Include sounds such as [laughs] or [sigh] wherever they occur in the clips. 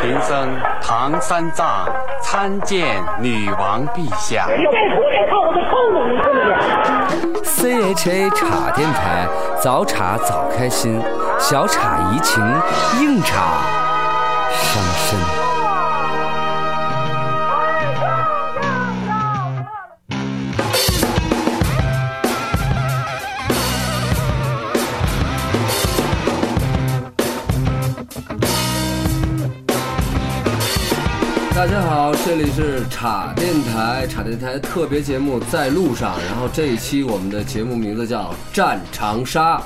贫僧唐三藏参见女王陛下。CHA 茶电台，早茶早开心，小茶怡情，硬茶伤这里是茶电台，茶电台特别节目在路上。然后这一期我们的节目名字叫《战长沙》。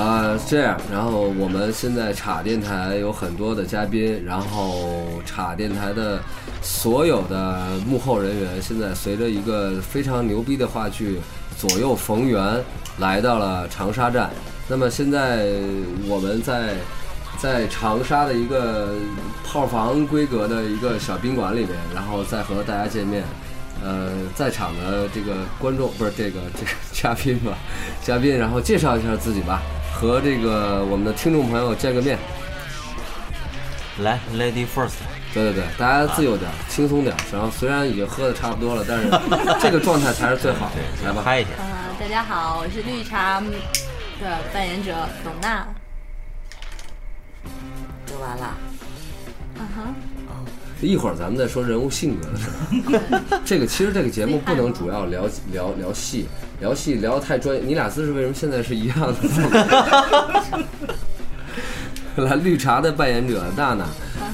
啊，这样，然后我们现在茶电台有很多的嘉宾，然后茶电台的所有的幕后人员，现在随着一个非常牛逼的话剧《左右逢源》来到了长沙站。那么现在我们在在长沙的一个套房规格的一个小宾馆里面，然后再和大家见面。呃，在场的这个观众不是这个这个嘉宾吧，嘉宾，然后介绍一下自己吧，和这个我们的听众朋友见个面。来，Lady First，对对对，大家自由点，轻松点。然后虽然已经喝的差不多了，但是 [laughs] 这个状态才是最好的。来吧，嗨一下。啊、大家好，我是绿茶的扮演者董娜。就完了。嗯哼。一会儿咱们再说人物性格的事儿。[laughs] 这个其实这个节目不能主要聊聊聊戏，聊戏聊得太专业。你俩姿势为什么现在是一样的？[laughs] 来，绿茶的扮演者娜娜，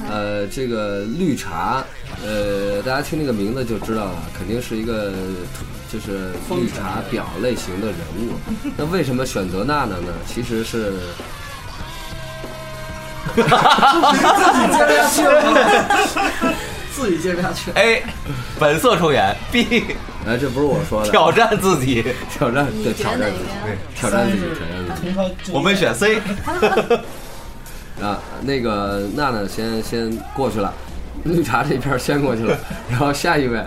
呃，这个绿茶，呃，大家听这个名字就知道了，肯定是一个就是绿茶婊类型的人物。那为什么选择娜娜呢？其实是。自己接不下去。A，本色出演；B，哎，这不是我说的，挑战自己，挑战对挑战自己，个？挑战自己，挑战自己。我们选 C。[laughs] 啊，那个娜娜先先过去了，绿茶这边先过去了，然后下一位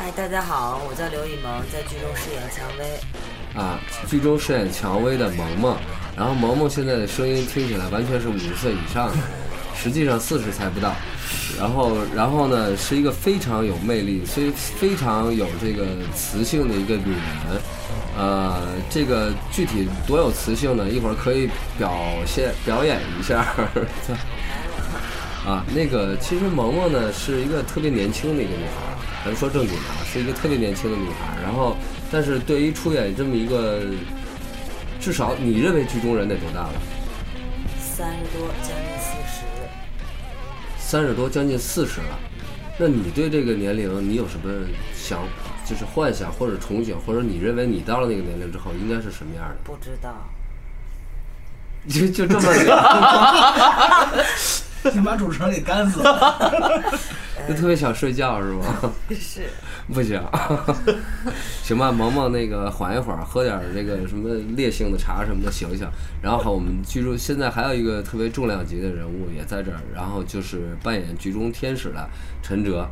哎，大家好，我叫刘以萌，在剧中饰演蔷薇。啊，剧中饰演蔷薇的萌萌，然后萌萌现在的声音听起来完全是五十岁以上的，实际上四十才不到，然后然后呢是一个非常有魅力，非非常有这个磁性的一个女人，呃，这个具体多有磁性呢？一会儿可以表现表演一下。[laughs] 啊，那个其实萌萌呢是一个特别年轻的一个女孩儿，咱说正经的啊，是一个特别年轻的女孩儿。然后，但是对于出演这么一个，至少你认为剧中人得多大了？三十多，将近四十。三十多，将近四十了。那你对这个年龄，你有什么想，就是幻想或者憧憬，或者你认为你到了那个年龄之后应该是什么样的？不知道，[laughs] 就就这么聊，[laughs] 你把主持人给干死了。[laughs] 就特别想睡觉是吗？是不行，行吧，萌萌那个缓一会儿，喝点儿这个什么烈性的茶什么的醒醒。然后我们剧中现在还有一个特别重量级的人物也在这儿，然后就是扮演剧中天使的陈哲。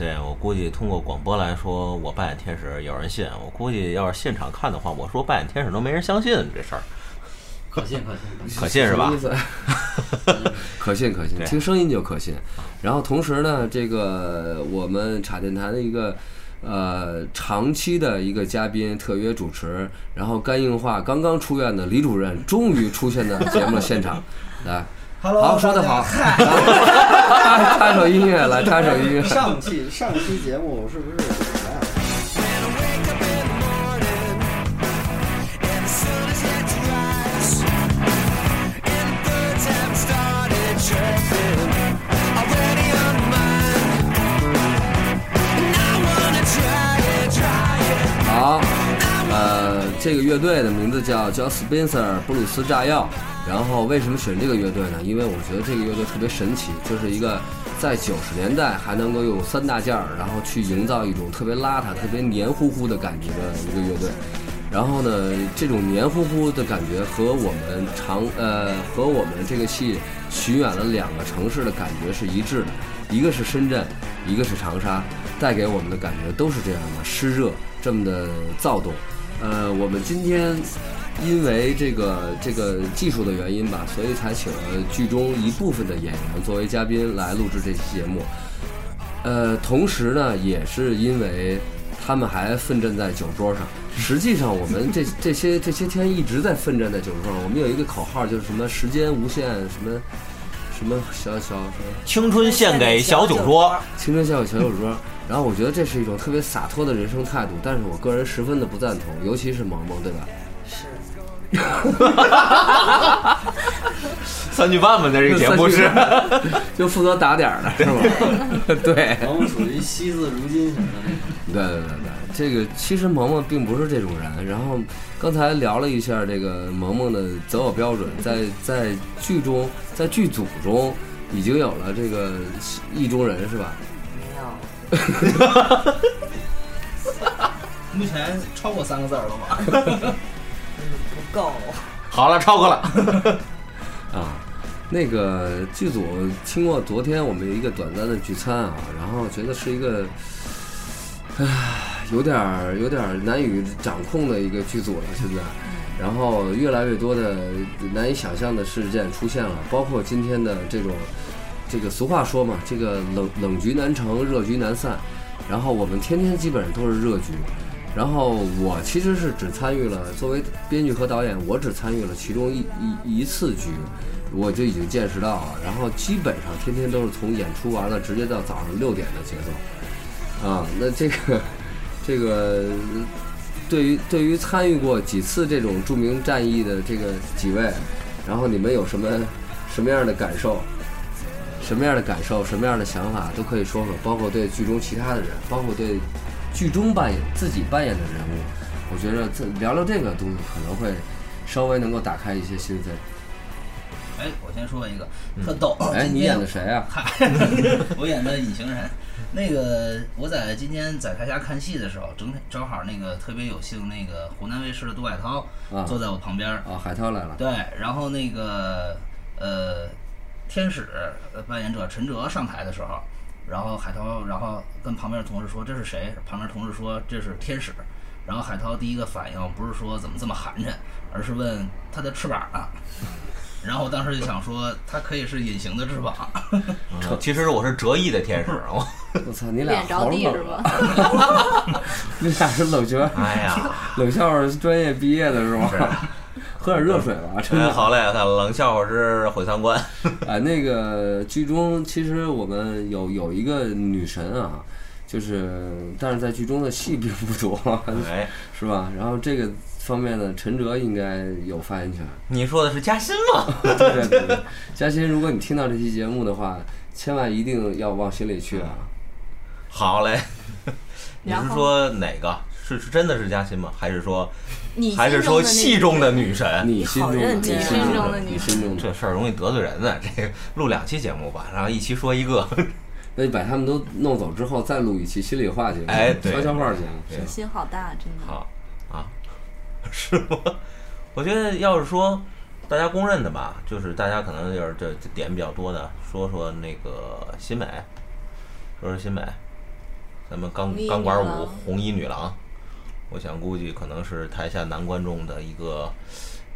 对我估计通过广播来说，我扮演天使有人信。我估计要是现场看的话，我说扮演天使都没人相信这事儿。可信可信。可信 [laughs] 是吧？[laughs] 可信可信，听声音就可信。然后同时呢，这个我们茶电台的一个呃长期的一个嘉宾特约主持，然后肝硬化刚刚出院的李主任终于出现在节目现场，[laughs] 来。Hello，好，说得好，大 [laughs] 插插首音乐来，插首音乐。上期上期节目是不是哎好，呃，这个乐队的名字叫叫 Spencer 布鲁斯炸药。然后为什么选这个乐队呢？因为我觉得这个乐队特别神奇，就是一个在九十年代还能够用三大件儿，然后去营造一种特别邋遢、特别黏糊糊的感觉的一个乐队。然后呢，这种黏糊糊的感觉和我们长呃和我们这个戏巡演了两个城市的感觉是一致的，一个是深圳，一个是长沙，带给我们的感觉都是这样的湿热，这么的躁动。呃，我们今天因为这个这个技术的原因吧，所以才请了剧中一部分的演员作为嘉宾来录制这期节目。呃，同时呢，也是因为他们还奋战在酒桌上。实际上，我们这 [laughs] 这些这些天一直在奋战在酒桌上。我们有一个口号，就是什么时间无限，什么什么小小什么青春献给小酒桌，青春献给小酒桌。然后我觉得这是一种特别洒脱的人生态度，但是我个人十分的不赞同，尤其是萌萌，对吧？是 [laughs] 三句半吧，那这个节目是。[laughs] 就负责打点儿的是吗？[laughs] 对。萌萌属于惜字如金型的那种。对对对对，这个其实萌萌并不是这种人。然后刚才聊了一下这个萌萌的择偶标准，在在剧中，在剧组中已经有了这个意中人是吧？没有，目前超过三个字儿了吧？够。好了，超过了。[laughs] 啊，那个剧组经过昨天我们一个短暂的聚餐啊，然后觉得是一个，唉，有点儿有点儿难以掌控的一个剧组了，现在。然后越来越多的难以想象的事件出现了，包括今天的这种，这个俗话说嘛，这个冷冷局难成，热局难散。然后我们天天基本上都是热局，然后我其实是只参与了作为编剧和导演，我只参与了其中一一一次局，我就已经见识到了。然后基本上天天都是从演出完了直接到早上六点的节奏，啊，那这个这个对于对于参与过几次这种著名战役的这个几位，然后你们有什么什么样的感受？什么样的感受，什么样的想法都可以说说，包括对剧中其他的人，包括对剧中扮演自己扮演的人物，我觉得这聊聊这个东西可能会稍微能够打开一些心扉。哎，我先说一个特逗。哎，你演的谁啊？[laughs] 嗨，我演的隐形人。那个我在今天在他家看戏的时候，正正好那个特别有幸，那个湖南卫视的杜海涛啊坐在我旁边儿。啊，海涛来了。对，然后那个呃，天使呃扮演者陈哲上台的时候，然后海涛，然后跟旁边的同事说这是谁？旁边同事说这是天使。然后海涛第一个反应不是说怎么这么寒碜，而是问他的翅膀呢。[laughs] 然后我当时就想说，它可以是隐形的翅膀。嗯其实我是折翼的天使，[laughs] 我我操，你俩好脸着地是冷啊！吧？[laughs] 你俩是冷学，哎呀，冷笑话专业毕业的是吗？喝点热水吧，真哎，的。好嘞，冷笑话是毁三观。啊，[laughs] 那个剧中其实我们有有一个女神啊，就是但是在剧中的戏并不多，哎，[laughs] 是吧？然后这个方面呢，陈哲应该有发言权。你说的是嘉欣吗？[laughs] 对对对对，嘉欣，如果你听到这期节目的话，千万一定要往心里去啊！好嘞，你是说哪个？是是真的是嘉欣吗？还是说你还是说戏中的女神？你心中的，你心中的，你心中的，这事儿容易得罪人呢，这个录两期节目吧，然后一期说一个。[laughs] 那你把他们都弄走之后，再录一期心里话节目，哎悄悄话节目。对心好大，真的。好啊，是吗？[laughs] 我觉得要是说大家公认的吧，就是大家可能就是这这点比较多的，说说那个新美，说说新美，咱们钢钢管舞红衣女郎，我想估计可能是台下男观众的一个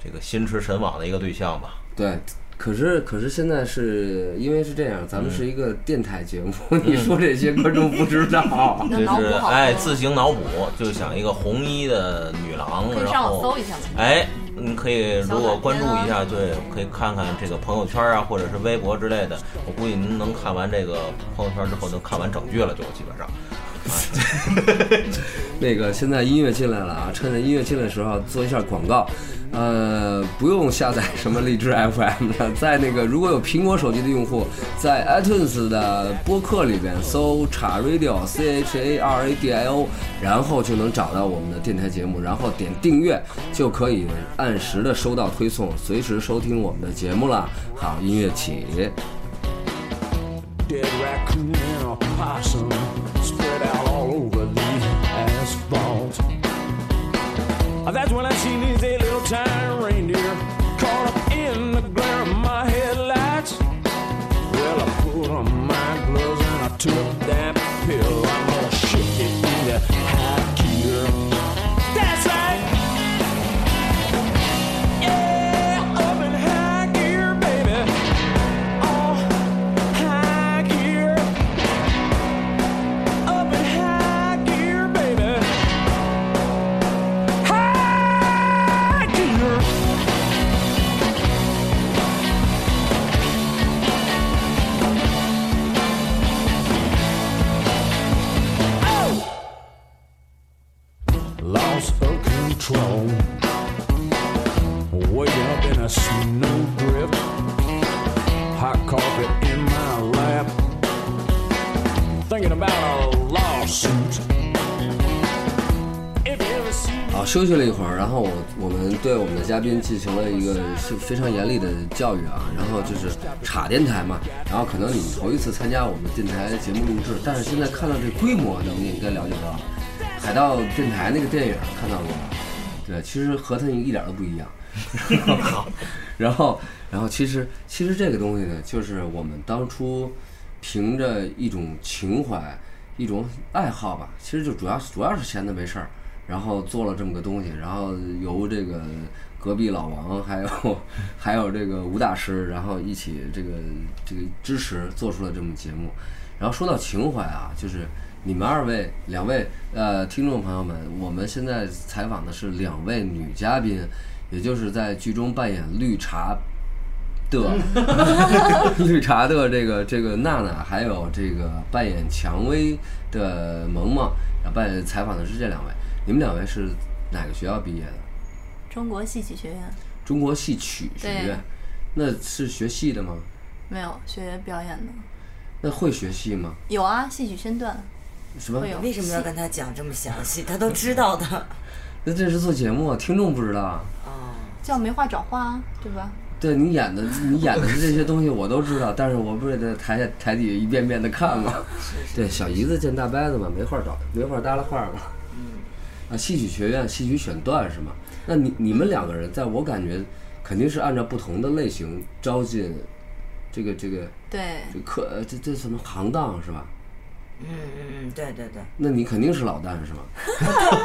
这个心驰神往的一个对象吧。对，可是可是现在是因为是这样，咱们是一个电台节目，你说这些观众不知道。[laughs] 那就是哎，自行脑补，就想一个红衣的女郎，然可以上网后搜一下。哎，你可以如果关注一下，对，可以看看这个朋友圈啊，或者是微博之类的。我估计您能看完这个朋友圈之后，能看完整剧了，就基本上。[laughs] 那个现在音乐进来了啊，趁着音乐进来的时候做一下广告。呃，不用下载什么荔枝 [laughs] FM 的，在那个如果有苹果手机的用户，在 iTunes 的播客里边搜“叉 Radio C H A R A D I O”，然后就能找到我们的电台节目，然后点订阅就可以按时的收到推送，随时收听我们的节目了。好，音乐起。Dead raccoon and a possum spread out all over the asphalt. Uh, that's when I seen these eight little tiny reindeer caught up in the glare of my headlights. Well, I put on my gloves and I took a snow drip. Hot coffee in my lap. Thinking about a lawsuit. If you ever see 好，休息了一会儿，然后我我们对我们的嘉宾进行了一个是非常严厉的教育啊，然后就是插电台嘛，然后可能你们头一次参加我们电台节目录制，但是现在看到这规模，你们也应该了解到，海盗电台那个电影看到过吧？对，其实和它一点都不一样。[laughs] 然后，然后其实其实这个东西呢，就是我们当初凭着一种情怀、一种爱好吧，其实就主要主要是闲的没事儿，然后做了这么个东西，然后由这个隔壁老王还有 [laughs] 还有这个吴大师，然后一起这个这个支持做出了这么节目。然后说到情怀啊，就是你们二位两位呃听众朋友们，我们现在采访的是两位女嘉宾，也就是在剧中扮演绿茶的 [laughs] 绿茶的这个这个娜娜，还有这个扮演蔷薇的萌萌，然后扮演采访的是这两位。你们两位是哪个学校毕业的？中国戏曲学院中国戏曲学院，那是学戏的吗？没有学表演的，那会学戏吗？有啊，戏曲身段什么会？有。为什么要跟他讲这么详细？他都知道的。那这是做节目啊，听众不知道啊。哦，叫没话找话啊，对吧？对你演的，你演的这些东西我都知道，但是我不是在台下台底下一遍遍的看吗？对，小姨子见大伯子嘛，没话找，没话搭拉话嘛。啊，戏曲学院戏曲选段是吗？那你你们两个人，在我感觉肯定是按照不同的类型招进这个这个对，这这这什么行当是吧？嗯嗯嗯，对对对。那你肯定是老旦是吧？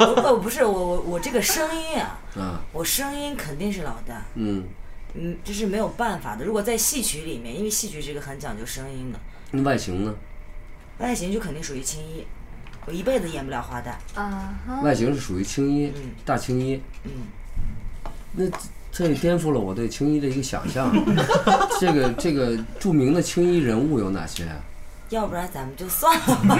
我我不是我我我这个声音啊，[laughs] 啊，我声音肯定是老旦，嗯，嗯，这是没有办法的。如果在戏曲里面，因为戏曲是一个很讲究声音的，那外形呢？外形就肯定属于青衣。我一辈子演不了花旦，啊哈，外形是属于青衣，嗯大青衣。嗯，那这也颠覆了我对青衣的一个想象。[laughs] 这个这个著名的青衣人物有哪些啊？要不然咱们就算了吧，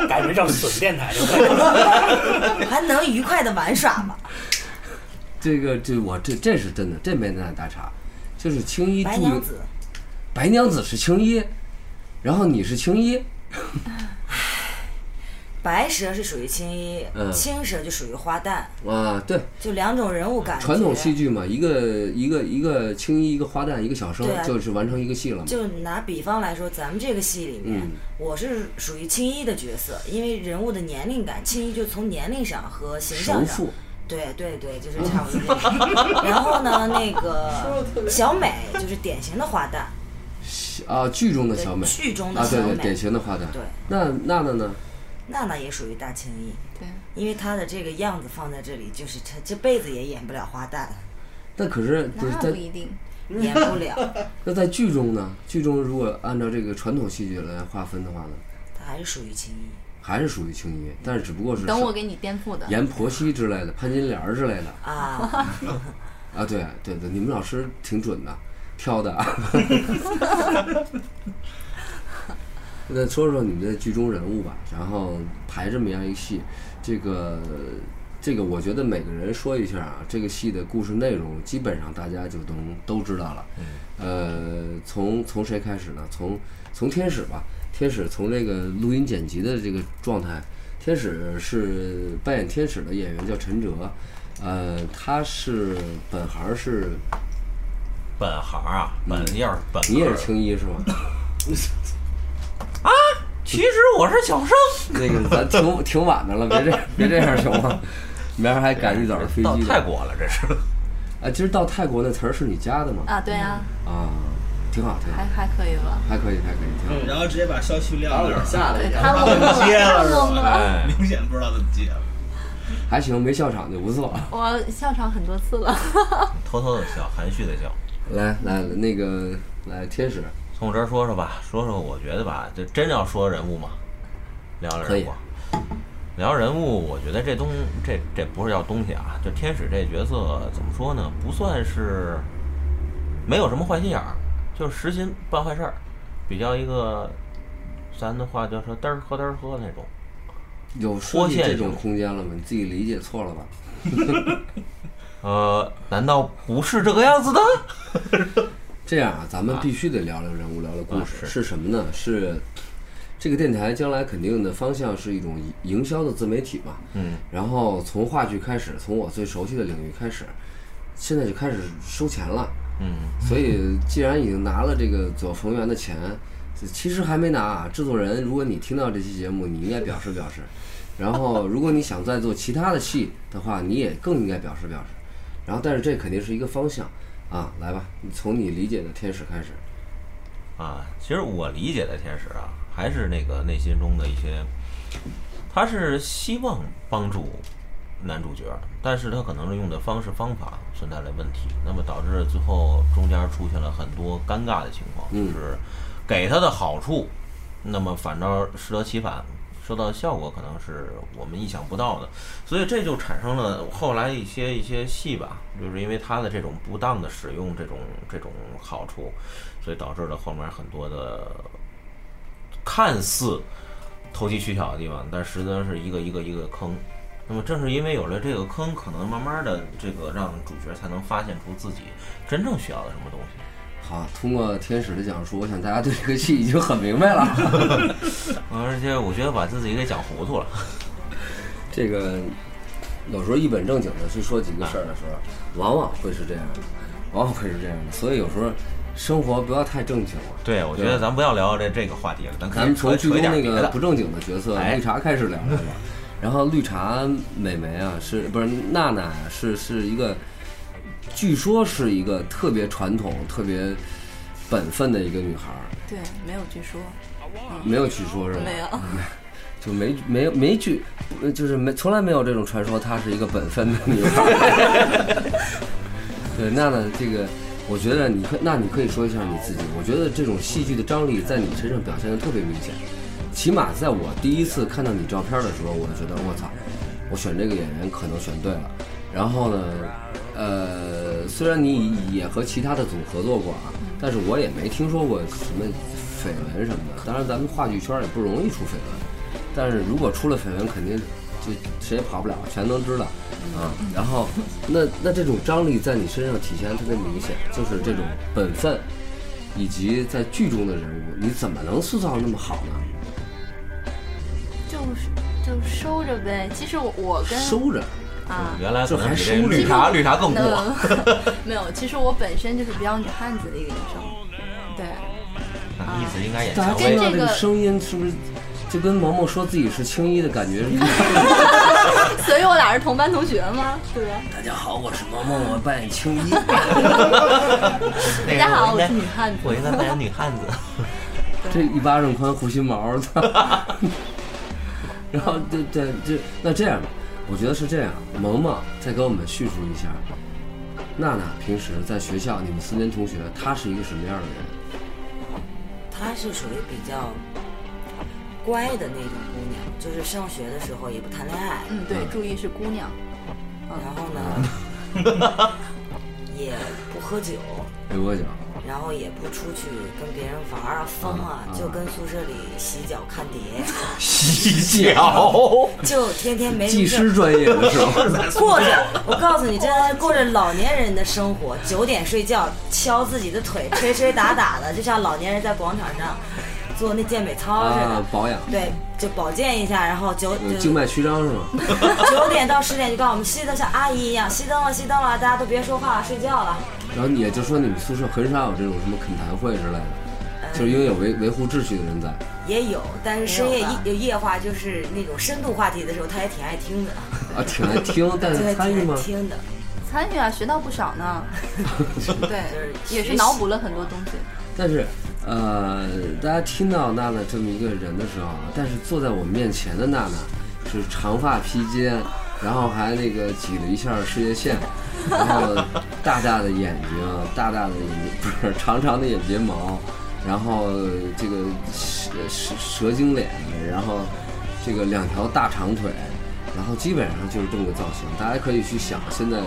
[laughs] 改名叫损电台就可以了。[laughs] 还能愉快的玩耍吗？这个这我这这是真的，这没那大差。就是青衣白娘子，白娘子是青衣，然后你是青衣，[laughs] 白蛇是属于青衣，嗯青蛇就属于花旦，啊，对，就两种人物感觉。传统戏剧嘛，一个一个一个青衣，一个花旦，一个小生啊，就是完成一个戏了嘛。就拿比方来说，咱们这个戏里面，嗯我是属于青衣的角色，因为人物的年龄感，青衣就从年龄上和形象上，对对对，就是差不多。然后呢，那个小美就是典型的花旦，啊，剧中的小美，剧中的啊，对对，小美典型的花旦。对，那娜娜呢？娜娜也属于大青衣，对，因为她的这个样子放在这里，就是她这辈子也演不了花旦，那可是就是在那不一定。[laughs] 演不了，[laughs] 那在剧中呢？剧中如果按照这个传统戏剧来划分的话呢，她还是属于青衣。还是属于青衣，但是只不过是等我给你颠覆的。阎婆媳之类的、潘金莲儿之类的啊，[laughs] 啊，对对对，你们老师挺准的，挑的啊。那说说你们的剧中人物吧，然后排这么样一个戏，这个这个我觉得每个人说一下啊，这个戏的故事内容基本上大家就都都知道了。呃，从从谁开始呢？从从天使吧，天使从这个录音剪辑的这个状态，天使是扮演天使的演员叫陈哲，呃，他是本行是，本行啊，本要是本你也是青衣是吗？[laughs] 其实我是小生，那个咱挺 [laughs] 挺晚的了，别这别这样行吗？明儿还赶一早的飞机到呢泰国了，这是。啊，今儿到泰国那词儿是你加的吗？啊，对啊，啊，挺好，挺好还，还可以吧？还可以，还可以，挺好。然后直接把消息撂那儿，对，吓了一跳。他懵了，接了明显不知道怎么接了。还行，没笑场就不错。我笑场很多次了。偷偷的笑，含蓄的笑。来来，那个来天使，从我这儿说说吧，说说我觉得吧，就真要说人物嘛，聊聊人物。聊人物，我觉得这东这这不是要东西啊，就天使这角色怎么说呢？不算是没有什么坏心眼儿，就是实心办坏事儿，比较一个咱的话就说嘚儿喝嘚儿喝那种。有设计脱线这种空间了吗？你自己理解错了吧？[laughs] 呃，难道不是这个样子的？[laughs] 这样啊，咱们必须得聊聊人物，聊聊故事。啊是是什么呢？是这个电台将来肯定的方向是一种营销的自媒体嘛。嗯，然后从话剧开始，从我最熟悉的领域开始，现在就开始收钱了。嗯，所以既然已经拿了这个左逢源的钱，其实还没拿啊。制作人，如果你听到这期节目，你应该表示表示。[laughs] 然后，如果你想再做其他的戏的话，你也更应该表示表示。然后，但是这肯定是一个方向啊，来吧，你从你理解的天使开始。啊，其实我理解的天使啊，还是那个内心中的一些，他是希望帮助男主角，但是他可能是用的方式方法存在了问题，那么导致最后中间出现了很多尴尬的情况，嗯就是给他的好处，那么反倒适得其反。收到效果可能是我们意想不到的，所以这就产生了后来一些一些戏吧，就是因为他的这种不当的使用这种这种好处，所以导致了后面很多的看似投机取巧的地方，但实则是一个一个一个坑。那么正是因为有了这个坑，可能慢慢的这个让主角才能发现出自己真正需要的什么东西。好，通过天使的讲述，我想大家对这个戏已经很明白了。[laughs] 而且我觉得把自己给讲糊涂了。这个有时候一本正经的去说几个事儿的时候，往往会是这样的，往往会是这样的。所以有时候生活不要太正经了。对，我觉得咱不要聊这这个话题了，咱可咱们以扯扯从剧中那个不。正经的角色哎绿茶开始聊聊吧。然后绿茶美眉啊，是不是娜娜啊？是是一个，据说是一个特别传统、特别本分的一个女孩儿，对，没有据说，没有据说是吧？没有。[laughs] 就没没有没据，呃就是没从来没有这种传说，她是一个本分的女孩儿。[laughs] 对，娜娜这个，我觉得你可那你可以说一下你自己。我觉得这种戏剧的张力在你身上表现的特别明显，起码在我第一次看到你照片的时候，我就觉得我操，我选这个演员可能选对了。然后呢，呃，虽然你也和其他的组合作过啊，但是我也没听说过什么绯闻什么的。当然，咱们话剧圈也不容易出绯闻。但是如果出了绯闻，肯定就谁也跑不了，全都知道啊。然后，那那这种张力在你身上体现特别明显，就是这种本分，以及在剧中的人物，你怎么能塑造那么好呢？就是就收着呗。其实我我跟收着，啊，原来可能比这还收这绿茶绿茶更过。嗯 [laughs] 没有，其实我本身就是比较女汉子的一个女生，对，意思应该也大家稍微听到这个跟这个声音，是不是就跟萌萌说自己是青衣的感觉是一样的？[laughs] 所以我俩是同班同学吗？对吧？大家好，我是萌萌，我扮演青衣。[laughs] 那大家好，我是女汉子。我应该扮演女汉子。这一巴掌宽护心毛，操！然后对对这那这样吧，我觉得是这样。萌萌再给我们叙述一下，娜娜平时在学校你们四年同学，她是一个什么样的人？她是属于比较乖的那种姑娘，就是上学的时候也不谈恋爱，嗯，对，注意是姑娘。然后呢，[laughs] 也不喝酒，没喝酒，然后也不出去跟别人玩啊疯啊，就跟宿舍里洗脚看碟，[laughs] 洗脚，[laughs] 就天天没技师专业的是吧？[laughs] 过着，我告诉你，这是过着老年人的生活。九点睡觉，敲自己的腿，捶捶打打的，就像老年人在广场上做那健美操似的。啊，保养，对，就保健一下，然后九呃静脉曲张是吗？[laughs] 九点到十点就告诉我们熄灯，像阿姨一样熄灯了，熄灯了，大家都别说话了，睡觉了。然后也就说你们宿舍很少有这种什么恳谈会之类的。呃，就是因为有维维护秩序的人在。也有，但是深夜没有夜夜话就是那种深度话题的时候，他也挺爱听的，啊，挺爱听，[laughs] 但，是参与吗挺爱？听的。[laughs] 参与啊，学到不少呢。对，也是脑补了很多东西。但是，呃，大家听到娜娜这么一个人的时候啊，但是坐在我面前的娜娜是长发披肩，然后还那个挤了一下事业线，然后大大的眼睛，大大的眼睛不是长长的眼睫毛，然后这个蛇蛇蛇精脸，然后这个两条大长腿。然后基本上就是这么个造型，大家可以去想，现在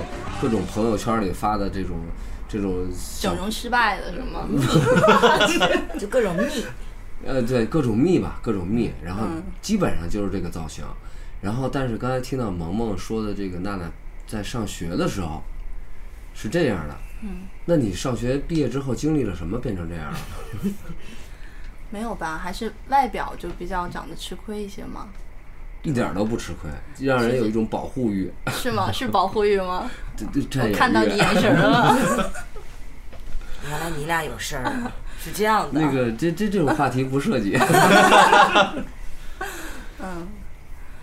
各种朋友圈里发的这种这种整容失败的是吗？[laughs] 就各种蜜，呃，对，各种蜜吧，各种蜜，然后嗯基本上就是这个造型。然后，但是刚才听到萌萌说的这个娜娜在上学的时候是这样的，嗯，那你上学毕业之后经历了什么变成这样了？[laughs] 没有吧？还是外表就比较长得吃亏一些吗？一点都不吃亏，让人有一种保护欲。[laughs] 是吗？是保护欲吗？这这这我看到你眼神了。[laughs] [laughs] 原来你俩有事儿啊，是这样的。那个这这这种话题不涉及。嗯，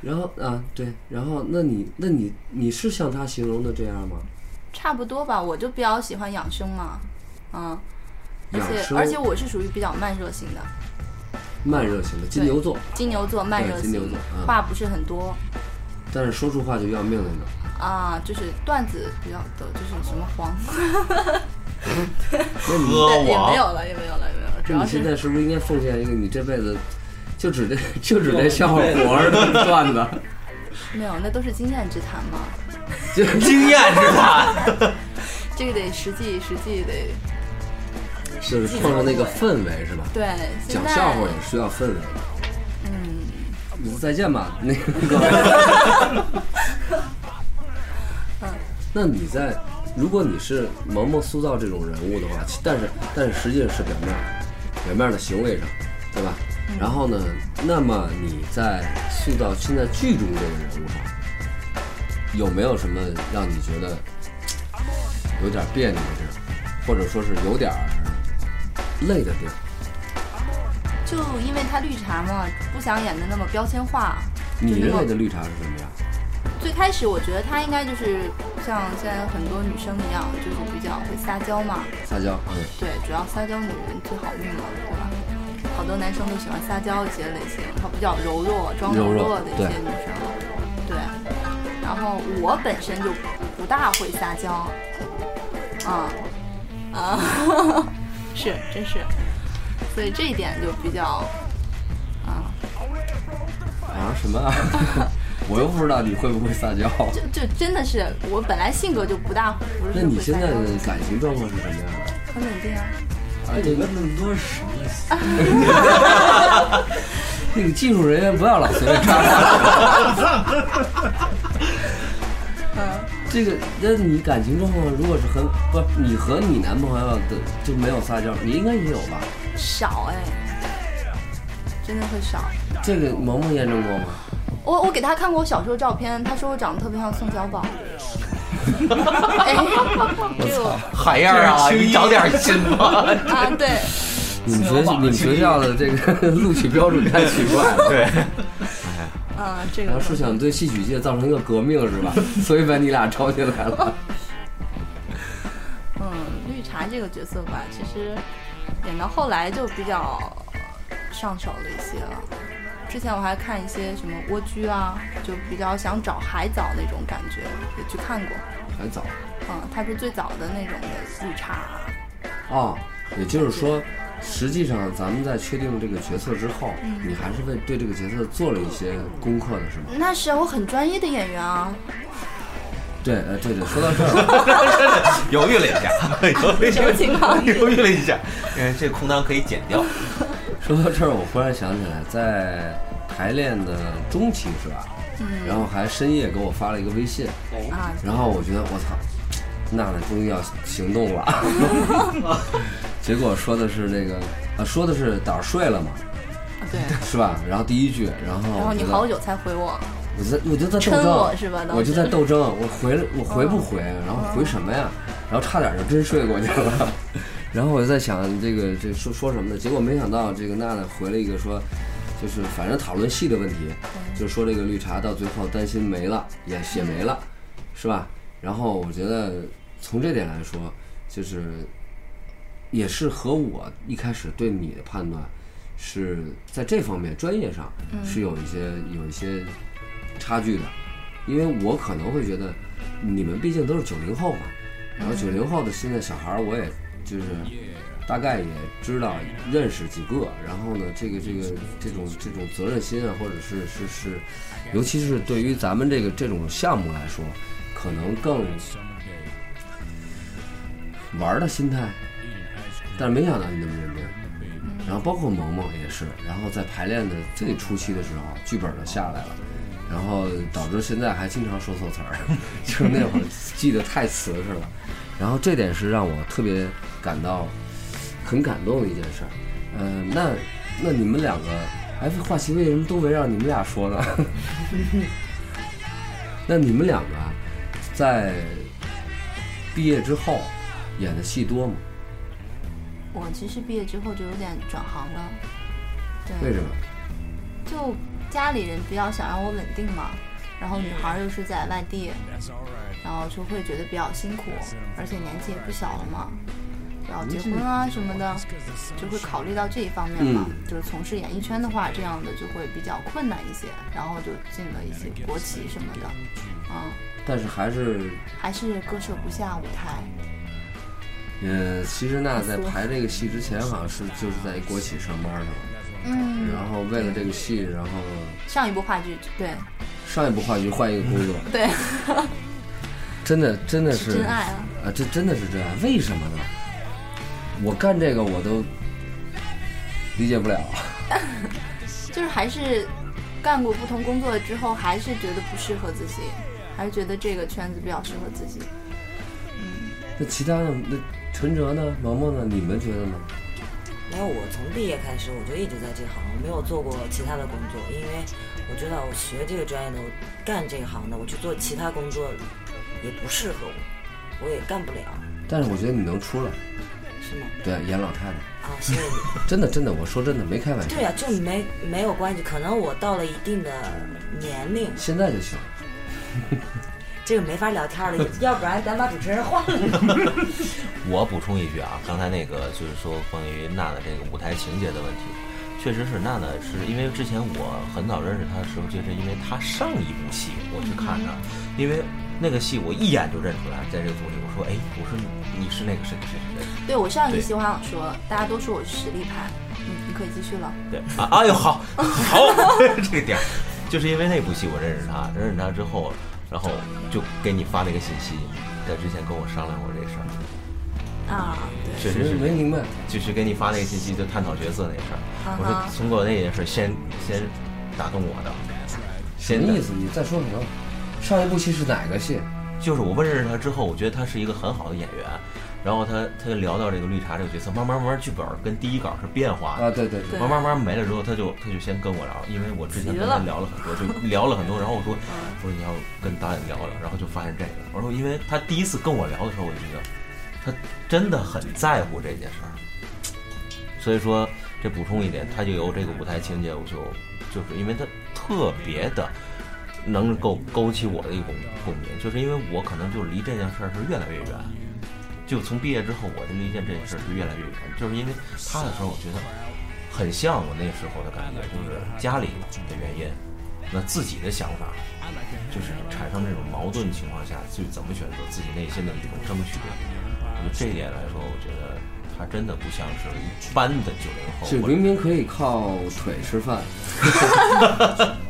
然后啊，对，然后那你那你你是像他形容的这样吗？差不多吧。我就比较喜欢养生嘛，嗯，而且养生而且我是属于比较慢热型的，慢热型的金牛座，金牛座慢热型对金牛座，嗯话不是很多但是说出话就要命那种。啊，就是段子比较多，就是什么黄，[laughs] 那你歌对也没有了，也没有了，也没有了，主那要是你现在是不是应该奉献一个你这辈子就指这 [laughs] 就指这笑话活儿的段子？[laughs] 没有，那都是经验之谈嘛。就经验之谈。这个得实际，实际得就是碰上那个氛围是吧？对。讲笑话也需要氛围。嗯，再见吧，那个。[laughs] 嗯那你在，如果你是萌萌塑造这种人物的话，但是但是实际上是表面，表面的行为上，对吧？嗯然后呢，那么你在塑造现在剧中这个人物上，有没有什么让你觉得有点别扭的地儿，或者说是有点儿累的地儿？就因为他绿茶嘛，不想演的那么标签化。你就那么认为的绿茶是什么样？最开始我觉得她应该就是像现在很多女生一样，就是比较会撒娇嘛。撒娇，嗯，对，主要撒娇女人最好命嘛，对吧？好多男生都喜欢撒娇一些类型，她比较柔弱、装柔弱的一些女生。对。然后我本身就不大会撒娇，啊啊，是真是，所以这一点就比较啊，啊什么啊？[laughs] 我又不知道你会不会撒娇。就就真的是我本来性格就不大不是那你现在的感情状况是什么样的？很稳定啊。啊，这个那么多是什么意思？[laughs] 那个技术人员不要老随便插话。[laughs] 嗯，这个，那你感情状况如果是很不是你和你男朋友的就没有撒娇，你应该也有吧？少哎，真的会少。这个萌萌验证过吗？我我给他看过我小时候照片，他说我长得特别像宋小宝。[laughs] 哎，这个海燕啊，你长点心吧。[laughs] 啊，对，你们学你们学校的这个录取标准太奇怪了。对，嗯，这个然后是想对戏曲界造成一个革命是吧？[laughs] 所以把你俩招起来了。嗯，绿茶这个角色吧，其实演到后来就比较上手了一些了。之前我还看一些什么蜗居啊，就比较想找海藻那种感觉，也去看过。海藻嗯，它是最早的那种的绿茶。哦，也就是说，实际上咱们在确定这个角色之后，你还是为对这个角色做了一些功课的是吗？那是啊我很专业的演员啊。对，呃，对对，[laughs] 说到这儿，犹豫了一下，[laughs] 犹豫什么情况犹豫了一下，嗯，这空档可以剪掉。[laughs] 说到这儿，我忽然想起来，在排练的中期是吧？嗯然后还深夜给我发了一个微信，啊，然后我觉得我操，娜娜终于要行动了。[laughs] 结果说的是那个，啊，说的是胆儿睡了嘛，对。是吧？然后第一句，然后然后你好久才回我，我在我就在斗抻争，我是吧我就在斗争，我回了 [laughs] 我回不回，然后回什么呀？然后差点就真睡过去了。[laughs] 然后我就在想这个这说说什么呢？结果没想到这个娜娜回了一个说，就是反正讨论戏的问题，就说这个绿茶到最后担心没了，也也没了，是吧？然后我觉得从这点来说，就是也是和我一开始对你的判断是在这方面专业上是有一些有一些差距的，因为我可能会觉得你们毕竟都是九零后嘛，然后九零后的现在小孩儿我也就是大概也知道认识几个，然后呢，这个这个这种这种责任心啊，或者是是是，尤其是对于咱们这个这种项目来说，可能更玩的心态，但是没想到你那么认真。然后包括萌萌也是，然后在排练的最初期的时候，剧本就下来了，然后导致现在还经常说错词儿，[laughs] 就是那会儿记得太瓷实了。然后这点是让我特别感到很感动的一件事儿。嗯、那那你们两个，哎，话题为什么都围绕你们俩说呢？[laughs] 那你们两个在毕业之后演的戏多吗？我其实毕业之后就有点转行了，对，为什么？就家里人比较想让我稳定嘛，然后女孩儿又是在外地，然后就会觉得比较辛苦，而且年纪也不小了嘛，要结婚啊什么的，就会考虑到这一方面嘛。嗯就是从事演艺圈的话，这样的就会比较困难一些，然后就进了一些国企什么的，啊、但是还是还是割舍不下舞台。呃，其实娜在排这个戏之前，好像是就是在国企上班是吧？嗯，然后为了这个戏，然后上一部话剧，对上一部话剧换一个工作，对，真的真的 [laughs] 是是真爱啊。啊，这真的是真爱，为什么呢？我干这个我都理解不了。[laughs] 就是还是干过不同工作之后，还是觉得不适合自己，还是觉得这个圈子比较适合自己。那其他的那陈哲呢，萌萌呢，你们觉得呢？没有，我从毕业开始我就一直在这行，我没有做过其他的工作，因为我知道我学这个专业的，我干这行的，我去做其他工作也不适合我，我也干不了，但是我觉得你能出来，是吗？对，演老太太，啊，谢谢你。真的真的，我说真的，没开玩笑对，呀、就没没有关系，可能我到了一定的年龄，现在就行。这个没法聊天了，[laughs] 要不然咱把主持人换了。[laughs] 我补充一句啊，刚才那个就是说关于娜娜这个舞台情节的问题，确实是娜娜是因为之前我很早认识她的时候，就是因为她上一部戏我去看她，因为那个戏我一眼就认出来，在这个组里，我说哎，我说你是那个谁谁谁谁，对我上一对期我想说，大家都说我是实力派，嗯，你可以继续了。对啊，哎呦好，好，[laughs] 这个点儿，就是因为那部戏我认识她，认识她之后，然后就给你发那个信息，在之前跟我商量过这事儿，啊，对，确实是没明白，就是给你发那个信息，就探讨角色那事儿。啊我说哈通过那件事先先打动我的，什先么意思？你再说什么？上一部戏是哪个戏？就是我问认识他之后，我觉得他是一个很好的演员。然后他他就聊到这个绿茶这个角色，慢慢慢慢剧本跟第一稿是变化的啊，对对对，慢慢慢慢没了之后，他就他就先跟我聊，因为我之前跟他聊了很多，就 [laughs] 聊了很多。然后我说我说你要跟导演聊聊，然后就发现这个。我说因为他第一次跟我聊的时候，我就觉得他真的很在乎这件事儿。所以说这补充一点，他就有这个舞台情节，我就就是因为他特别的能够勾起我的一种共鸣，就是因为我可能就离这件事儿是越来越远。就从毕业之后，我就离这这件事儿是越来越远，就是因为他的时候，我觉得很像我那时候的感觉，就是家里的原因，那自己的想法，就是产生这种矛盾情况下，去怎么选择自己内心的一种争取。我觉得这一点来说，我觉得他真的不像是一般的九零后，就明明可以靠腿吃饭 [laughs]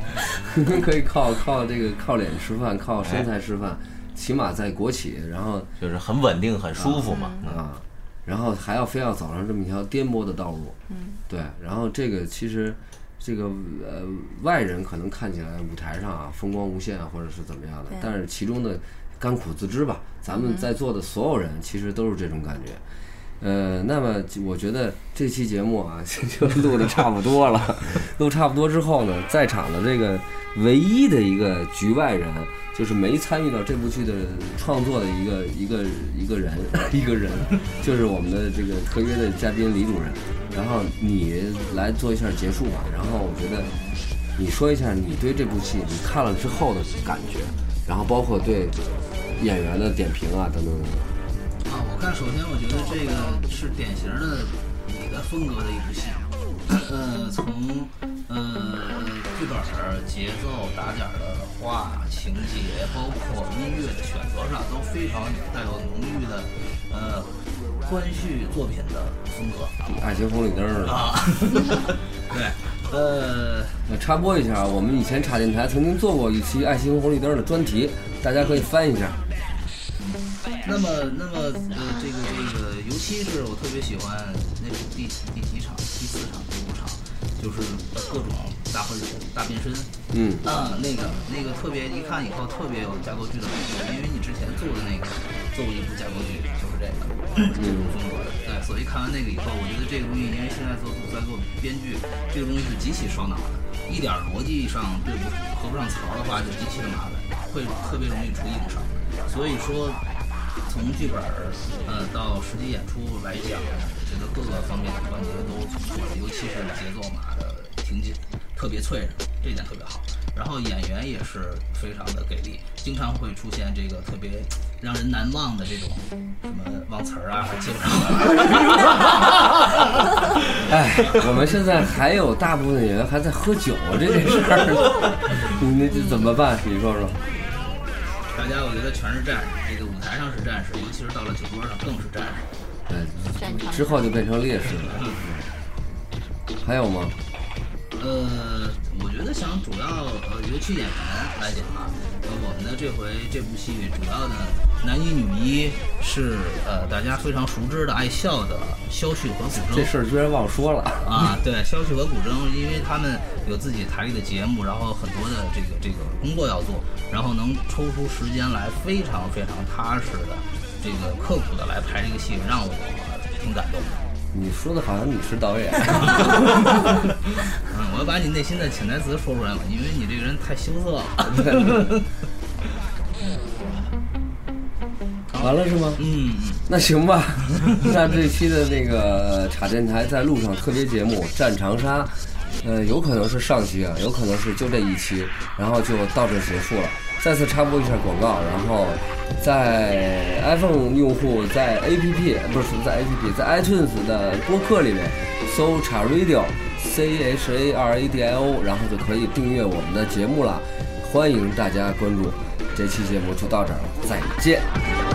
[laughs] 明明可以靠靠这个靠脸吃饭，靠身材吃饭，起码在国企，然后就是很稳定、很舒服嘛。嗯啊，然后还要非要走上这么一条颠簸的道路，嗯，对，然后这个其实这个呃外人可能看起来舞台上啊风光无限啊，或者是怎么样的，但是其中的甘苦自知吧。咱们在座的所有人其实都是这种感觉。呃，那么我觉得这期节目啊，[laughs] 就录的差不多了。[laughs] 录差不多之后呢，在场的这个唯一的一个局外人，就是没参与到这部剧的创作的一个一个一个人，[laughs] 一个人，就是我们的这个特约的嘉宾李主任。然后你来做一下结束吧。然后我觉得你说一下你对这部戏你看了之后的感觉，然后包括对演员的点评啊等等等等。啊，我看首先我觉得这个是典型的你的风格的一部戏，[clears throat] 呃，从呃剧本儿、节奏、打点儿的话、情节，包括音乐的选择上，都非常带有浓郁的呃关续作品的风格爱情红绿灯儿啊。[laughs] 对，呃，那插播一下，我们以前插电台曾经做过一期《爱情红绿灯》的专题，大家可以翻一下。那么，那么，呃，这个，这个，尤其是我特别喜欢那是第第几场？第四场、第五场，就是各种大混血、大变身。嗯。啊，那个，那个特别，一看以后特别有架构剧的感觉，因为你之前做的那个做过一部架构剧，就是这个这种风格的。对，所以看完那个以后，我觉得这个东西，因为现在做在做编剧，这个东西是极其烧脑的，一点逻辑上对不合不上槽的话，就极其的麻烦，会特别容易出硬伤。所以说。从剧本儿，呃，到实际演出来讲，我觉得各个方面的环节都突出了，尤其是节奏嘛的挺紧，特别脆，这点特别好。然后演员也是非常的给力，经常会出现这个特别让人难忘的这种什么忘词儿啊、接不上。[laughs] 哎，我们现在还有大部分演员还在喝酒这件事儿，[laughs] 你那这怎么办？你说说。大家我觉得全是战士，这个舞台上是战士，尤其是到了酒桌上更是战士。对，之后就变成烈士了。还有吗？呃，我觉得想主要呃，尤其演员来讲啊，呃，我们的这回这部戏主要的男一女一是呃大家非常熟知的爱笑的肖旭和古筝。这事儿居然忘说了啊！对，肖旭和古筝，因为他们有自己台里的节目，然后很多的这个这个工作要做，然后能抽出时间来非常非常踏实的这个刻苦的来拍这个戏，让我挺感动的。你说的好像你是导演。[laughs] 嗯，我要把你内心的潜台词说出来了，因为你这个人太羞涩了。[laughs] [laughs] 完了是吗？嗯，那行吧。[laughs] 那这期的那个茶电台在路上特别节目《战长沙》，呃，有可能是上期啊，有可能是就这一期，然后就到这结束了。再次插播一下广告，然后在 iPhone 用户在 APP 不是在 APP 在 iTunes 的播客里面搜“茶 Radio” C H A R A D I O，然后就可以订阅我们的节目了。欢迎大家关注。这期节目就到这儿了，再见。